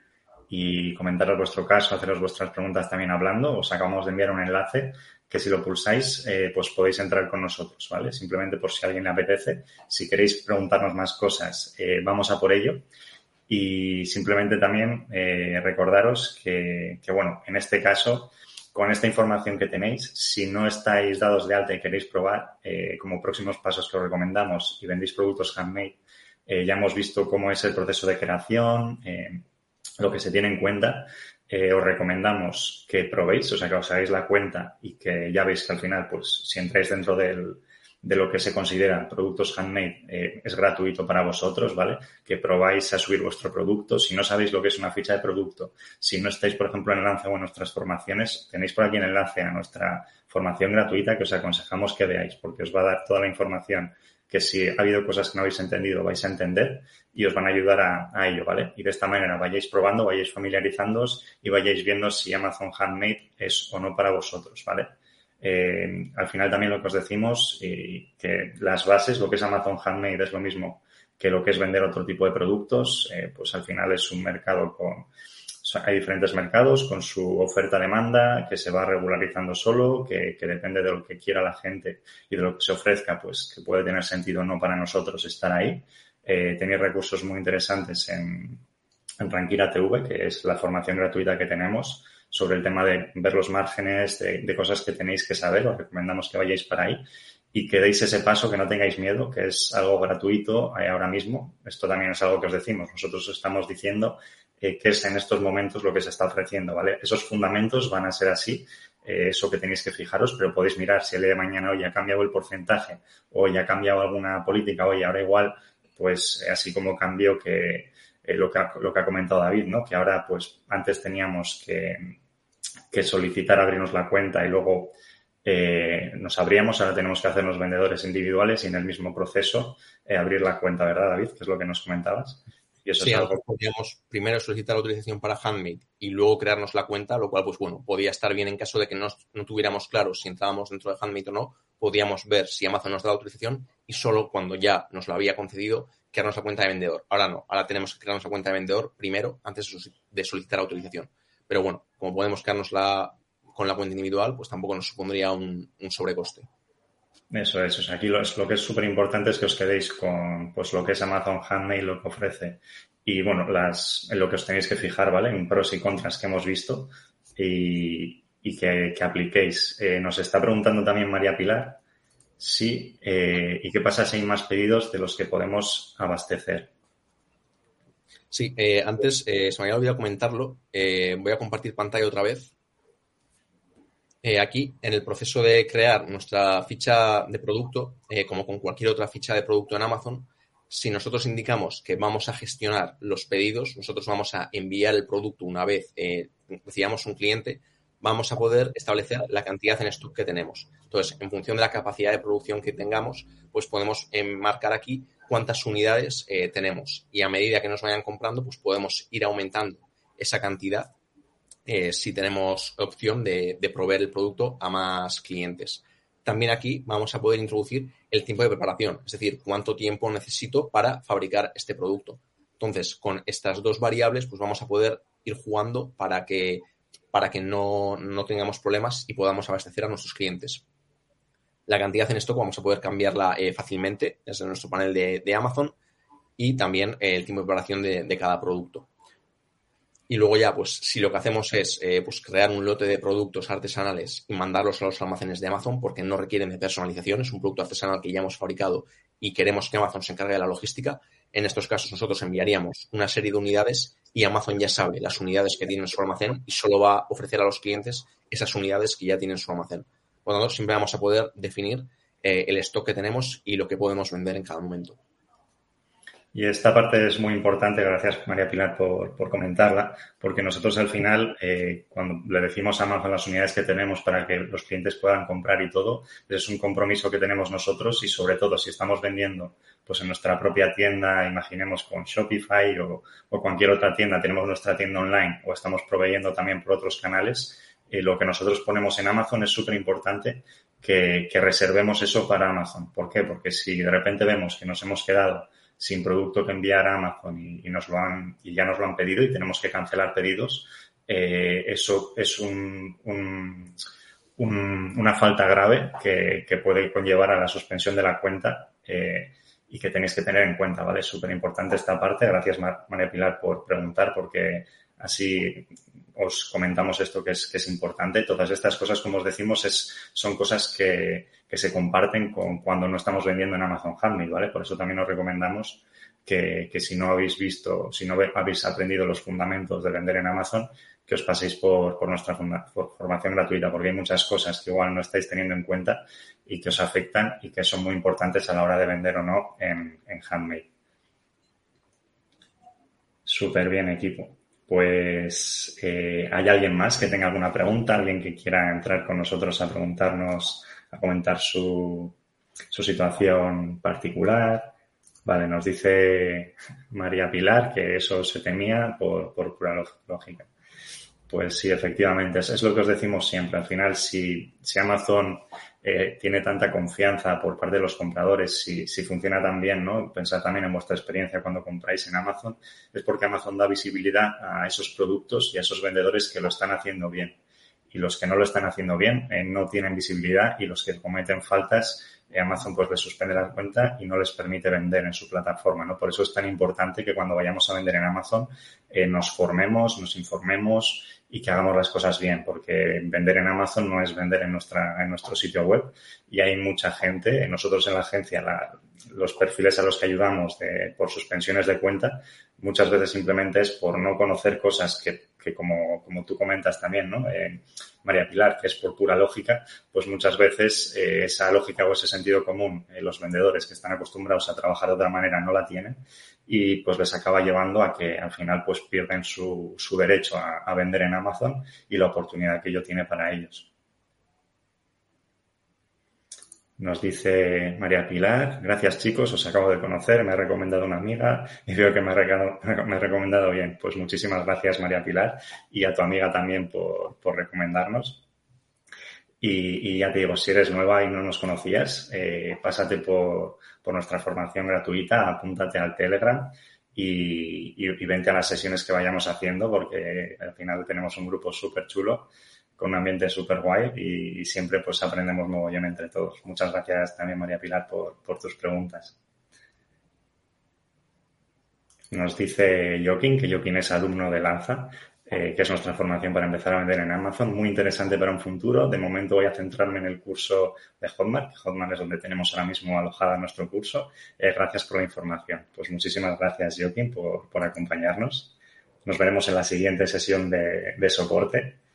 Speaker 2: y comentaros vuestro caso, haceros vuestras preguntas también hablando. Os acabamos de enviar un enlace que si lo pulsáis, eh, pues podéis entrar con nosotros, ¿vale? Simplemente por si a alguien le apetece. Si queréis preguntarnos más cosas, eh, vamos a por ello. Y simplemente también recordaros que, que, bueno, en este caso con esta información que tenéis, si no estáis dados de alta y queréis probar, eh, como próximos pasos que os recomendamos y vendéis productos handmade, eh, ya hemos visto cómo es el proceso de creación, eh, lo que se tiene en cuenta. os recomendamos que probéis, o sea, que os hagáis la cuenta y que ya veis que al final, pues, si entráis dentro del, de lo que se consideran productos handmade eh, es gratuito para vosotros, ¿vale? Que probáis a subir vuestro producto. Si no sabéis lo que es una ficha de producto, si no estáis, por ejemplo, en el enlace o en nuestras formaciones, tenéis por aquí el enlace a nuestra formación gratuita que os aconsejamos que veáis, porque os va a dar toda la información que si ha habido cosas que no habéis entendido vais a entender y os van a ayudar a, ello, ¿vale? Y de esta manera vayáis probando, vayáis familiarizándoos y vayáis viendo si Amazon Handmade es o no para vosotros, ¿vale? Eh, al final también lo que os decimos, y que las bases, lo que es Amazon Handmade es lo mismo que lo que es vender otro tipo de productos, eh, pues al final es un mercado con, hay diferentes mercados con su oferta-demanda que se va regularizando solo, que, depende de lo que quiera la gente y de lo que se ofrezca, pues que puede tener sentido o no para nosotros estar ahí. Eh, tenéis recursos muy interesantes en, en Ranquira TV, que es la formación gratuita que tenemos sobre el tema de ver los márgenes, de, cosas que tenéis que saber. Os recomendamos que vayáis para ahí y que deis ese paso, que no tengáis miedo, que es algo gratuito ahora mismo. Esto también es algo que os decimos. Nosotros estamos diciendo eh, que es en estos momentos lo que se está ofreciendo, ¿vale? Esos fundamentos van a ser así, eh, eso que tenéis que fijaros, pero podéis mirar si el día de mañana hoy ha cambiado el porcentaje o ya ha cambiado alguna política, hoy ahora igual, pues así como cambio que eh, lo, que ha, lo que ha comentado David, ¿no? Que ahora, pues, antes teníamos que, que solicitar abrirnos la cuenta y luego eh, nos abríamos, ahora tenemos que hacernos vendedores individuales y en el mismo proceso eh, abrir la cuenta, ¿verdad, David? Que es lo que nos comentabas.
Speaker 1: Y eso sí, es algo... podríamos primero solicitar la autorización para Handmade y luego crearnos la cuenta, lo cual, pues bueno, podía estar bien en caso de que no, no tuviéramos claro si entrábamos dentro de Handmade o no, podíamos ver si Amazon nos da la autorización y solo cuando ya nos lo había concedido, crearnos la cuenta de vendedor. Ahora no, ahora tenemos que crearnos la cuenta de vendedor primero antes de solicitar autorización. Pero bueno, como podemos crearnos la, con la cuenta individual, pues tampoco nos supondría un, sobrecoste.
Speaker 2: Eso es, aquí lo, lo que es súper importante es que os quedéis con pues lo que es Amazon Handmade, lo que ofrece y bueno, las, en lo que os tenéis que fijar, ¿vale? En pros y contras que hemos visto y, y que, que, apliquéis. Eh, nos está preguntando también María Pilar sí eh, y qué pasa si hay más pedidos de los que podemos abastecer.
Speaker 1: Sí, eh, antes se me había olvidado comentarlo. voy a compartir pantalla otra vez eh, aquí, en el proceso de crear nuestra ficha de producto, eh, como con cualquier otra ficha de producto en Amazon, si nosotros indicamos que vamos a gestionar los pedidos, nosotros vamos a enviar el producto una vez eh, recibamos un cliente, vamos a poder establecer la cantidad en stock que tenemos. Entonces, en función de la capacidad de producción que tengamos, pues podemos marcar aquí cuántas unidades tenemos. Y a medida que nos vayan comprando, pues podemos ir aumentando esa cantidad eh, si tenemos opción de, proveer el producto a más clientes. También aquí vamos a poder introducir el tiempo de preparación, es decir, cuánto tiempo necesito para fabricar este producto. Entonces, con estas dos variables, pues vamos a poder ir jugando para que, para que no, tengamos problemas y podamos abastecer a nuestros clientes. La cantidad en esto vamos a poder cambiarla eh, fácilmente desde nuestro panel de, Amazon y también el tiempo de preparación de cada producto. Y luego ya, pues si lo que hacemos es eh, pues, crear un lote de productos artesanales y mandarlos a los almacenes de Amazon porque no requieren de personalización, es un producto artesanal que ya hemos fabricado y queremos que Amazon se encargue de la logística, en estos casos nosotros enviaríamos una serie de unidades y Amazon ya sabe las unidades que tiene en su almacén y solo va a ofrecer a los clientes esas unidades que ya tienen en su almacén. Por lo tanto, siempre vamos a poder definir eh, el stock que tenemos y lo que podemos vender en cada momento.
Speaker 2: Y esta parte es muy importante, gracias María Pilar por, por comentarla, porque nosotros al final, eh, cuando le decimos a Amazon las unidades que tenemos para que los clientes puedan comprar y todo, es un compromiso que tenemos nosotros y sobre todo si estamos vendiendo pues en nuestra propia tienda, imaginemos con Shopify o, o cualquier otra tienda, tenemos nuestra tienda online o estamos proveyendo también por otros canales, eh, lo que nosotros ponemos en Amazon es súper importante que, que reservemos eso para Amazon. ¿Por qué? Porque si de repente vemos que nos hemos quedado sin producto que enviar a Amazon y, nos lo han, y ya nos lo han pedido y tenemos que cancelar pedidos, eh, eso es un, un, una falta grave que, que, puede conllevar a la suspensión de la cuenta eh, y que tenéis que tener en cuenta, ¿vale? Es súper importante esta parte. Gracias, María Pilar, por preguntar, porque así os comentamos esto que es, que es importante. Todas estas cosas, como os decimos, es, son cosas que, que se comparten con cuando no estamos vendiendo en Amazon Handmade, ¿vale? Por eso también os recomendamos que, que si no habéis visto, si no habéis aprendido los fundamentos de vender en Amazon, que os paséis por, por nuestra formación gratuita, porque hay muchas cosas que igual no estáis teniendo en cuenta y que os afectan y que son muy importantes a la hora de vender o no en, en Handmade. Súper bien, equipo. Pues, eh, ¿hay alguien más que tenga alguna pregunta? ¿Alguien que quiera entrar con nosotros a preguntarnos, a comentar su, su situación particular? Vale, nos dice María Pilar que eso se temía por, por pura lógica. Pues sí, efectivamente, es, es, lo que os decimos siempre. Al final, si, si Amazon eh, tiene tanta confianza por parte de los compradores, si, si funciona tan bien, ¿no? Pensad también en vuestra experiencia cuando compráis en Amazon, es porque Amazon da visibilidad a esos productos y a esos vendedores que lo están haciendo bien. Y los que no lo están haciendo bien eh, no tienen visibilidad y los que cometen faltas eh, Amazon pues les suspende la cuenta y no les permite vender en su plataforma, ¿no? Por eso es tan importante que cuando vayamos a vender en Amazon eh, nos formemos, nos informemos y que hagamos las cosas bien, porque vender en Amazon no es vender en, nuestra, en nuestro sitio web y hay mucha gente, nosotros en la agencia, la, los perfiles a los que ayudamos de, por suspensiones de cuenta, muchas veces simplemente es por no conocer cosas que, porque como, como tú comentas también, ¿no? Eh, María Pilar, que es por pura lógica, pues muchas veces eh, esa lógica o ese sentido común, los vendedores que están acostumbrados a trabajar de otra manera no la tienen y pues les acaba llevando a que al final pues pierden su, su derecho a, a vender en Amazon y la oportunidad que ello tiene para ellos. Nos dice María Pilar, gracias chicos, os acabo de conocer, me ha recomendado una amiga y veo que me ha, recomendado bien. Pues muchísimas gracias María Pilar y a tu amiga también por, recomendarnos. Y, ya te digo, si eres nueva y no nos conocías, eh, pásate por, nuestra formación gratuita, apúntate al Telegram y, y, vente a las sesiones que vayamos haciendo porque al final tenemos un grupo súper chulo con un ambiente súper guay y, siempre pues aprendemos mogollón entre todos. Muchas gracias también María Pilar por, tus preguntas. Nos dice Joaquín que Joaquín es alumno de Lanza, eh, que es nuestra formación para empezar a vender en Amazon. Muy interesante para un futuro. De momento voy a centrarme en el curso de Hotmart. Hotmart es donde tenemos ahora mismo alojada nuestro curso. Eh, gracias por la información. Pues muchísimas gracias, Joaquín, por, acompañarnos. Nos veremos en la siguiente sesión de soporte.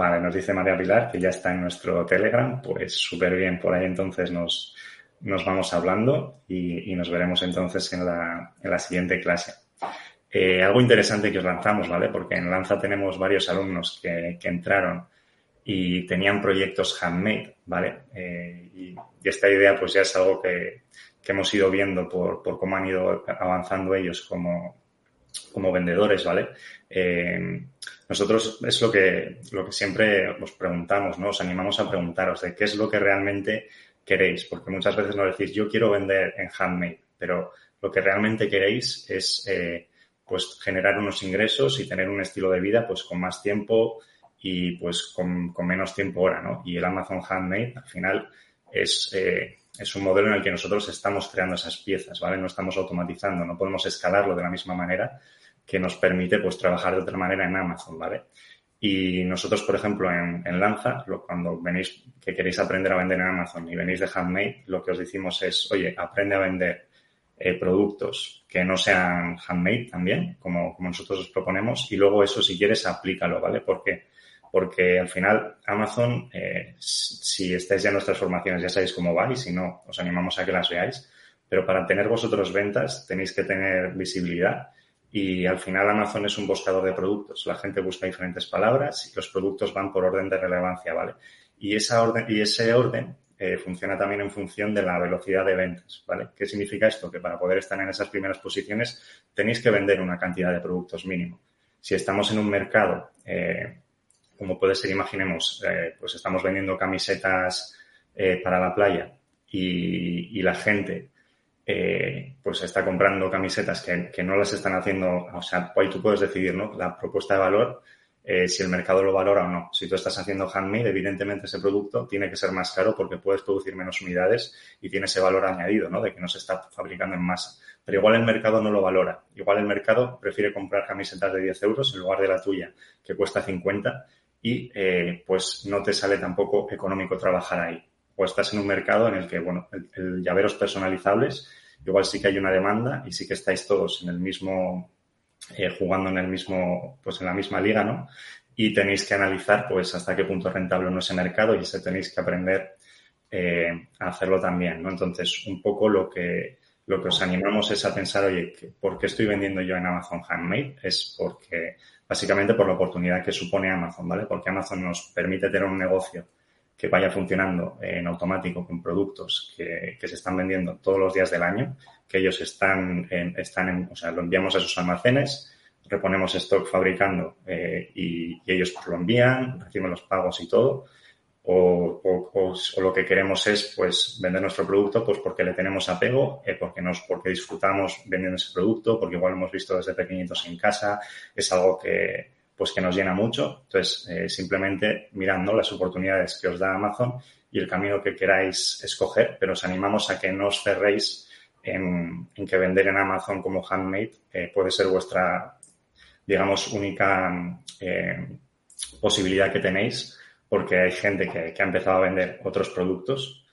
Speaker 2: Vale, nos dice María Pilar que ya está en nuestro Telegram, pues súper bien, por ahí entonces nos, nos vamos hablando y, nos veremos entonces en la, en la siguiente clase. Eh, algo interesante que os lanzamos, ¿vale? Porque en Lanza tenemos varios alumnos que, que entraron y tenían proyectos handmade, ¿vale? Eh, y, esta idea pues ya es algo que, que hemos ido viendo por, por, cómo han ido avanzando ellos como, como vendedores, ¿vale? Eh, nosotros es lo que, lo que siempre os preguntamos, ¿no? Os animamos a preguntaros de qué es lo que realmente queréis, porque muchas veces nos decís, yo quiero vender en handmade, pero lo que realmente queréis es eh, pues generar unos ingresos y tener un estilo de vida pues con más tiempo y pues con, menos tiempo ahora, ¿no? Y el Amazon Handmade al final es, eh, es un modelo en el que nosotros estamos creando esas piezas, ¿vale? No estamos automatizando, no podemos escalarlo de la misma manera que nos permite pues trabajar de otra manera en Amazon, ¿vale? Y nosotros, por ejemplo, en, Lanza, cuando venís, que queréis aprender a vender en Amazon y venís de Handmade, lo que os decimos es, oye, aprende a vender eh, productos que no sean handmade también, como, como nosotros os proponemos, y luego eso, si quieres, aplícalo, ¿vale? Porque, porque al final Amazon, eh, si estáis ya en nuestras formaciones, ya sabéis cómo va y si no, os animamos a que las veáis, pero para tener vosotros ventas tenéis que tener visibilidad y al final Amazon es un buscador de productos. La gente busca diferentes palabras y los productos van por orden de relevancia, ¿vale? Y, esa orden, y ese orden eh, funciona también en función de la velocidad de ventas, ¿vale? ¿Qué significa esto? Que para poder estar en esas primeras posiciones tenéis que vender una cantidad de productos mínimo. Si estamos en un mercado, eh, como puede ser, imaginemos, eh, pues estamos vendiendo camisetas para la playa y, y la gente eh, pues está comprando camisetas que, no las están haciendo, o sea, ahí tú puedes decidir, ¿no? La propuesta de valor, eh, si el mercado lo valora o no. Si tú estás haciendo handmade, evidentemente ese producto tiene que ser más caro porque puedes producir menos unidades y tiene ese valor añadido, ¿no? De que no se está fabricando en masa. Pero igual el mercado no lo valora. Igual el mercado prefiere comprar camisetas de 10 euros en lugar de la tuya, que cuesta 50 y eh, pues no te sale tampoco económico trabajar ahí. O estás en un mercado en el que, bueno, el, el llaveros personalizables igual sí que hay una demanda y sí que estáis todos en el mismo, eh, jugando en el mismo, pues en la misma liga, ¿no? Y tenéis que analizar, pues, hasta qué punto rentable no ese mercado y ese tenéis que aprender eh, a hacerlo también, ¿no? Entonces, un poco lo que, lo que os animamos es a pensar, oye, ¿por qué estoy vendiendo yo en Amazon Handmade? Es porque, básicamente por la oportunidad que supone Amazon, ¿vale? Porque Amazon nos permite tener un negocio que vaya funcionando en automático con productos que, se están vendiendo todos los días del año, que ellos están en, están en, o sea, lo enviamos a sus almacenes, reponemos stock fabricando eh, y, ellos pues lo envían, reciben los pagos y todo. O, o, lo que queremos es pues vender nuestro producto pues porque le tenemos apego, eh, porque nos, porque disfrutamos vendiendo ese producto, porque igual lo hemos visto desde pequeñitos en casa, es algo que, pues que nos llena mucho. Entonces, eh, simplemente mirando las oportunidades que os da Amazon y el camino que queráis escoger, pero os animamos a que no os cerréis en, que vender en Amazon como handmade eh, puede ser vuestra, digamos, única eh, posibilidad que tenéis, porque hay gente que, que ha empezado a vender otros productos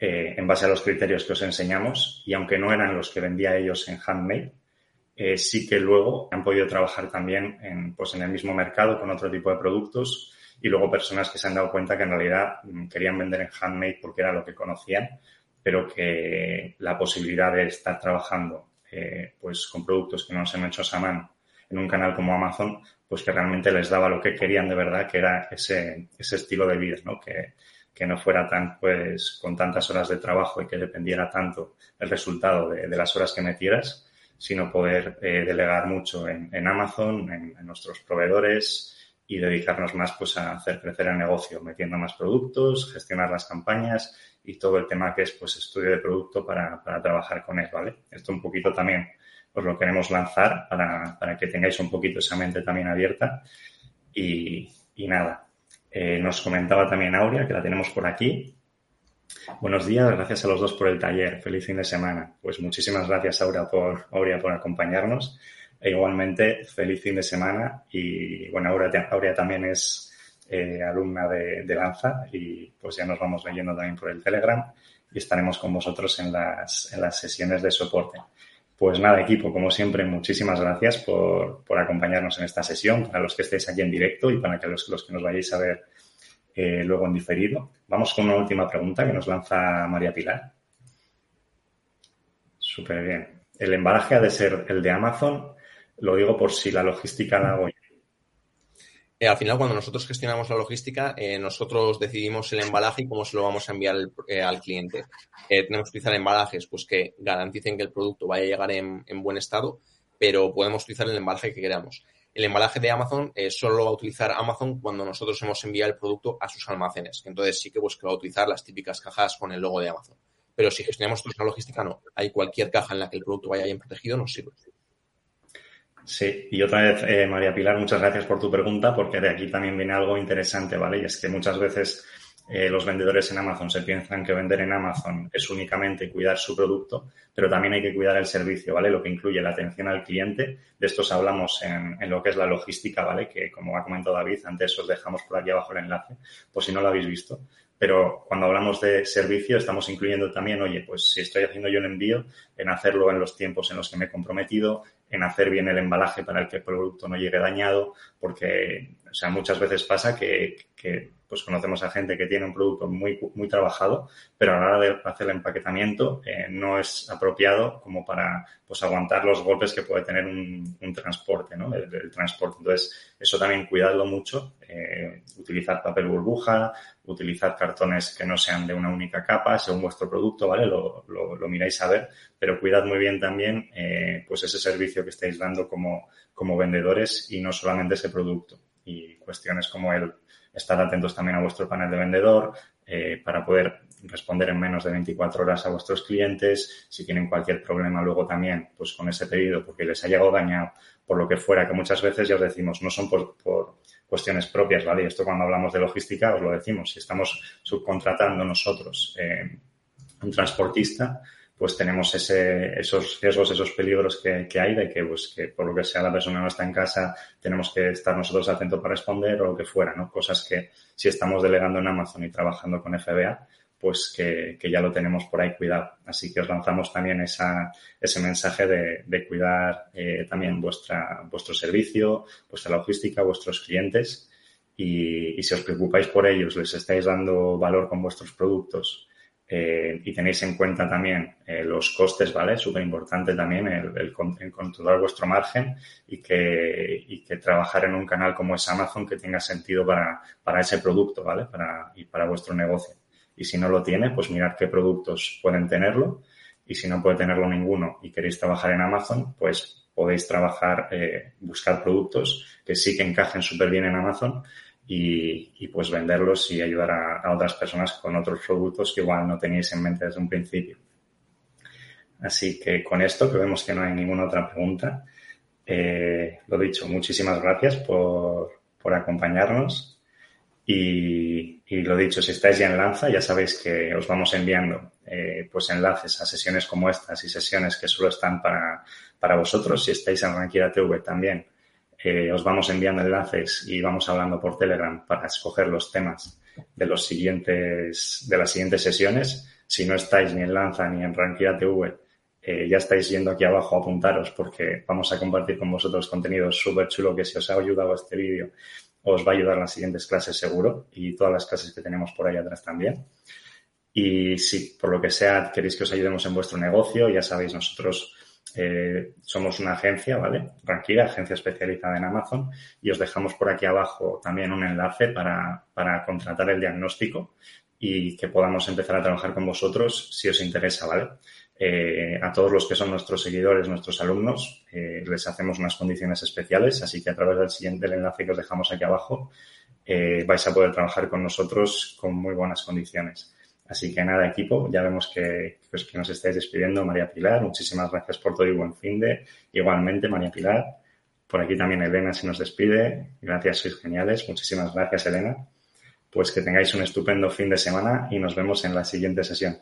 Speaker 2: en base a los criterios que os enseñamos y aunque no eran los que vendía ellos en handmade, eh, sí que luego han podido trabajar también en, pues en el mismo mercado con otro tipo de productos y luego personas que se han dado cuenta que en realidad mm, querían vender en handmade porque era lo que conocían, pero que la posibilidad de estar trabajando eh, pues con productos que no se han hecho a mano en un canal como Amazon, pues que realmente les daba lo que querían de verdad, que era ese, ese estilo de vida, ¿no? Que, que no fuera tan, pues, con tantas horas de trabajo y que dependiera tanto el resultado de, de las horas que metieras, sino poder eh, delegar mucho en, en Amazon, en, en, nuestros proveedores y dedicarnos más pues, a hacer crecer el negocio, metiendo más productos, gestionar las campañas y todo el tema que es pues, estudio de producto para, para trabajar con él, ¿vale? Esto un poquito también os lo queremos lanzar para, para que tengáis un poquito esa mente también abierta y, y nada. Eh, nos comentaba también Aurea, que la tenemos por aquí, Buenos días, gracias a los dos por el taller. Feliz fin de semana. Pues muchísimas gracias, Aura, por, Aurea, por acompañarnos. E igualmente, feliz fin de semana. Y bueno, Aurea, Aurea también es eh, alumna de, de, Lanza y pues ya nos vamos leyendo también por el Telegram y estaremos con vosotros en las, en las sesiones de soporte. Pues nada, equipo, como siempre, muchísimas gracias por, por acompañarnos en esta sesión, para los que estéis aquí en directo y para que los, los que nos vayáis a ver eh, luego en diferido. Vamos con una última pregunta que nos lanza María Pilar. Súper bien. El embalaje ha de ser el de Amazon. Lo digo por si la logística la hago yo.
Speaker 1: Eh, al final, cuando nosotros gestionamos la logística, eh, nosotros decidimos el embalaje y cómo se lo vamos a enviar al cliente. Tenemos que utilizar embalajes pues, que garanticen que el producto vaya a llegar en, en buen estado, pero podemos utilizar el embalaje que queramos el embalaje de Amazon eh, solo lo va a utilizar Amazon cuando nosotros hemos enviado el producto a sus almacenes. Entonces sí que, pues, va a utilizar las típicas cajas con el logo de Amazon. Pero si gestionamos la logística, no. Hay cualquier caja en la que el producto vaya bien protegido, nos sirve.
Speaker 2: Sí, y otra vez, eh, María Pilar, muchas gracias por tu pregunta, porque de aquí también viene algo interesante, ¿vale? Y es que muchas veces eh, los vendedores en Amazon se piensan que vender en Amazon es únicamente cuidar su producto, pero también hay que cuidar el servicio, ¿vale? Lo que incluye la atención al cliente. De estos hablamos en, lo que es la logística, ¿vale? Que como ha comentado David, antes os dejamos por aquí abajo el enlace, por si no lo habéis visto. Pero cuando hablamos de servicio, estamos incluyendo también, oye, pues si estoy haciendo yo el envío, en hacerlo en los tiempos en los que me he comprometido, en hacer bien el embalaje para que el producto no llegue dañado, porque, o sea, muchas veces pasa que, que pues conocemos a gente que tiene un producto muy, muy trabajado, pero a la hora de hacer el empaquetamiento eh, no es apropiado como para pues aguantar los golpes que puede tener un, un transporte, ¿no? El, transporte. Entonces, eso también cuidadlo mucho, eh, utilizar papel burbuja, utilizar cartones que no sean de una única capa, según vuestro producto, ¿vale? Lo, lo, lo miráis a ver, pero cuidad muy bien también eh, pues ese servicio que estáis dando como, como vendedores y no solamente ese producto. Y cuestiones como el estar atentos también a vuestro panel de vendedor eh, para poder responder en menos de 24 horas a vuestros clientes. Si tienen cualquier problema luego también, pues con ese pedido, porque les ha llegado dañado por lo que fuera, que muchas veces ya os decimos, no son por, por cuestiones propias, ¿vale? Y esto cuando hablamos de logística os lo decimos. Si estamos subcontratando nosotros eh, un transportista, pues tenemos esos riesgos, esos peligros que, hay de que, pues, que por lo que sea la persona no está en casa, tenemos que estar nosotros atentos para responder o lo que fuera, ¿no? Cosas que si estamos delegando en Amazon y trabajando con FBA, pues que, ya lo tenemos por ahí cuidado. Así que os lanzamos también esa, ese mensaje de, cuidar eh, también vuestra, vuestro servicio, vuestra logística, vuestros clientes. Y si os preocupáis por ellos, les estáis dando valor con vuestros productos, eh, y tenéis en cuenta también eh, los costes, ¿vale? Súper importante también el, controlar vuestro margen y que, y que trabajar en un canal como es Amazon que tenga sentido para, para ese producto, ¿vale? Para, y para vuestro negocio. Y si no lo tiene, pues mirar qué productos pueden tenerlo. Y si no puede tenerlo ninguno y queréis trabajar en Amazon, pues podéis trabajar, eh, buscar productos que sí que encajen súper bien en Amazon y, y, pues venderlos y ayudar a, a, otras personas con otros productos que igual no teníais en mente desde un principio. Así que con esto, que vemos que no hay ninguna otra pregunta, eh, lo dicho, muchísimas gracias por, por acompañarnos y, y, lo dicho, si estáis ya en Lanza, ya sabéis que os vamos enviando eh, pues enlaces a sesiones como estas y sesiones que solo están para, para vosotros. Si estáis en Ranquira TV también, eh, os vamos enviando enlaces y vamos hablando por Telegram para escoger los temas de los siguientes, de las siguientes sesiones. Si no estáis ni en Lanza ni en Rankia TV, eh, ya estáis yendo aquí abajo a apuntaros porque vamos a compartir con vosotros contenido súper chulo que si os ha ayudado este vídeo os va a ayudar en las siguientes clases seguro y todas las clases que tenemos por ahí atrás también. Y si por lo que sea queréis que os ayudemos en vuestro negocio, ya sabéis, nosotros eh, somos una agencia, ¿vale? Tranquila, agencia especializada en Amazon y os dejamos por aquí abajo también un enlace para, para contratar el diagnóstico y que podamos empezar a trabajar con vosotros si os interesa, ¿vale? Eh, a todos los que son nuestros seguidores, nuestros alumnos, eh, les hacemos unas condiciones especiales, así que a través del siguiente enlace que os dejamos aquí abajo vais a poder trabajar con nosotros con muy buenas condiciones. Así que nada, equipo, ya vemos que, pues, que nos estáis despidiendo, María Pilar. Muchísimas gracias por todo y buen fin de. Igualmente, María Pilar. Por aquí también Elena se nos despide. Gracias, sois geniales. Muchísimas gracias, Elena. Pues que tengáis un estupendo fin de semana y nos vemos en la siguiente sesión.